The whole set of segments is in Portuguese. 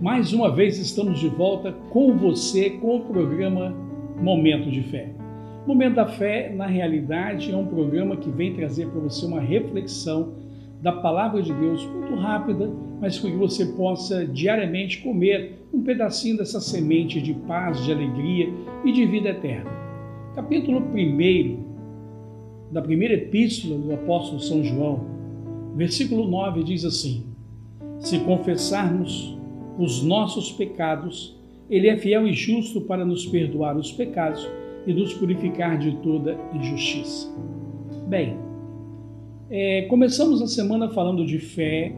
Mais uma vez estamos de volta com você com o programa Momento de Fé. Momento da Fé, na realidade, é um programa que vem trazer para você uma reflexão da palavra de Deus muito rápida, mas que você possa diariamente comer um pedacinho dessa semente de paz, de alegria e de vida eterna. Capítulo 1 da primeira epístola do apóstolo São João, versículo 9 diz assim: Se confessarmos os nossos pecados, ele é fiel e justo para nos perdoar os pecados e nos purificar de toda injustiça. Bem, é, começamos a semana falando de fé,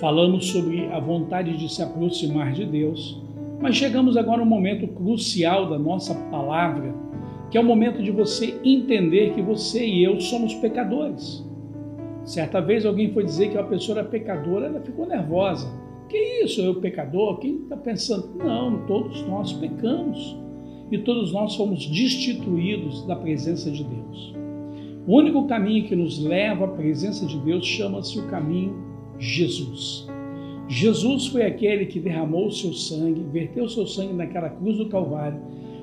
falamos sobre a vontade de se aproximar de Deus, mas chegamos agora a um momento crucial da nossa palavra, que é o momento de você entender que você e eu somos pecadores. Certa vez alguém foi dizer que uma pessoa era pecadora, ela ficou nervosa. Que isso, eu pecador? Quem está pensando? Não, todos nós pecamos e todos nós fomos destituídos da presença de Deus. O único caminho que nos leva à presença de Deus chama-se o caminho Jesus. Jesus foi aquele que derramou o seu sangue, verteu o seu sangue naquela cruz do Calvário,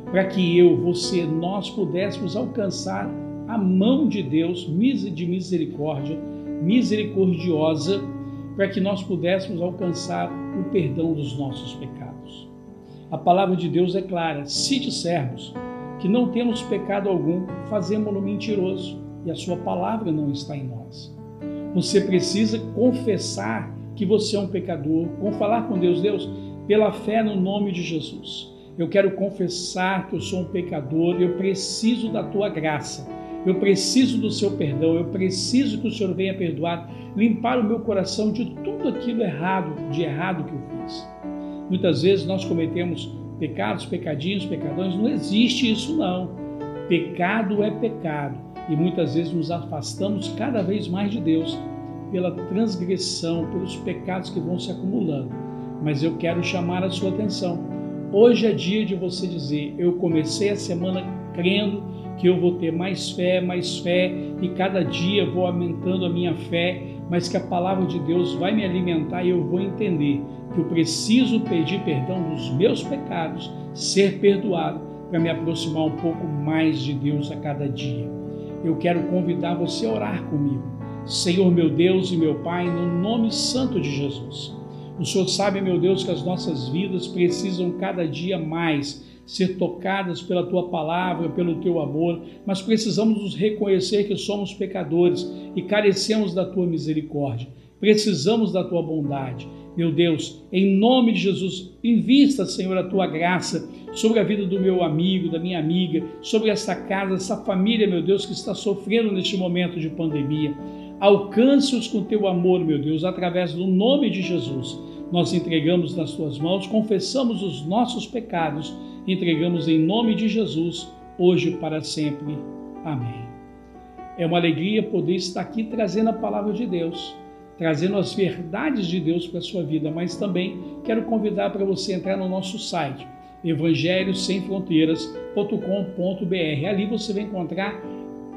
para que eu, você, nós pudéssemos alcançar a mão de Deus de misericórdia, misericordiosa, para que nós pudéssemos alcançar o perdão dos nossos pecados. A palavra de Deus é clara: se dissermos que não temos pecado algum, fazemos-no mentiroso e a sua palavra não está em nós. Você precisa confessar que você é um pecador, com falar com Deus, Deus, pela fé no nome de Jesus. Eu quero confessar que eu sou um pecador, eu preciso da tua graça. Eu preciso do seu perdão, eu preciso que o Senhor venha perdoar, limpar o meu coração de tudo aquilo errado, de errado que eu fiz. Muitas vezes nós cometemos pecados, pecadinhos, pecadões, não existe isso não. Pecado é pecado e muitas vezes nos afastamos cada vez mais de Deus pela transgressão, pelos pecados que vão se acumulando. Mas eu quero chamar a sua atenção. Hoje é dia de você dizer: Eu comecei a semana crendo que eu vou ter mais fé, mais fé, e cada dia vou aumentando a minha fé, mas que a palavra de Deus vai me alimentar e eu vou entender que eu preciso pedir perdão dos meus pecados, ser perdoado, para me aproximar um pouco mais de Deus a cada dia eu quero convidar você a orar comigo. Senhor meu Deus e meu Pai, no nome santo de Jesus. O Senhor sabe, meu Deus, que as nossas vidas precisam cada dia mais ser tocadas pela tua palavra, pelo teu amor, mas precisamos nos reconhecer que somos pecadores e carecemos da tua misericórdia. Precisamos da tua bondade. Meu Deus, em nome de Jesus, invista, Senhor, a tua graça sobre a vida do meu amigo, da minha amiga, sobre essa casa, essa família, meu Deus, que está sofrendo neste momento de pandemia. Alcance-os com teu amor, meu Deus, através do nome de Jesus. Nós entregamos nas tuas mãos, confessamos os nossos pecados, entregamos em nome de Jesus, hoje para sempre. Amém. É uma alegria poder estar aqui trazendo a palavra de Deus trazendo as verdades de Deus para a sua vida, mas também quero convidar para você entrar no nosso site evangelhosemfronteiras.com.br. Ali você vai encontrar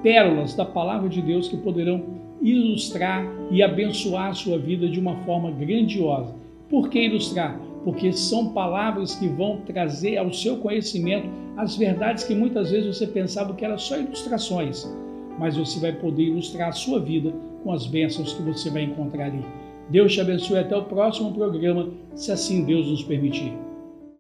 pérolas da palavra de Deus que poderão ilustrar e abençoar a sua vida de uma forma grandiosa. Por que ilustrar? Porque são palavras que vão trazer ao seu conhecimento as verdades que muitas vezes você pensava que eram só ilustrações, mas você vai poder ilustrar a sua vida com as bênçãos que você vai encontrar ali. Deus te abençoe até o próximo programa, se assim Deus nos permitir.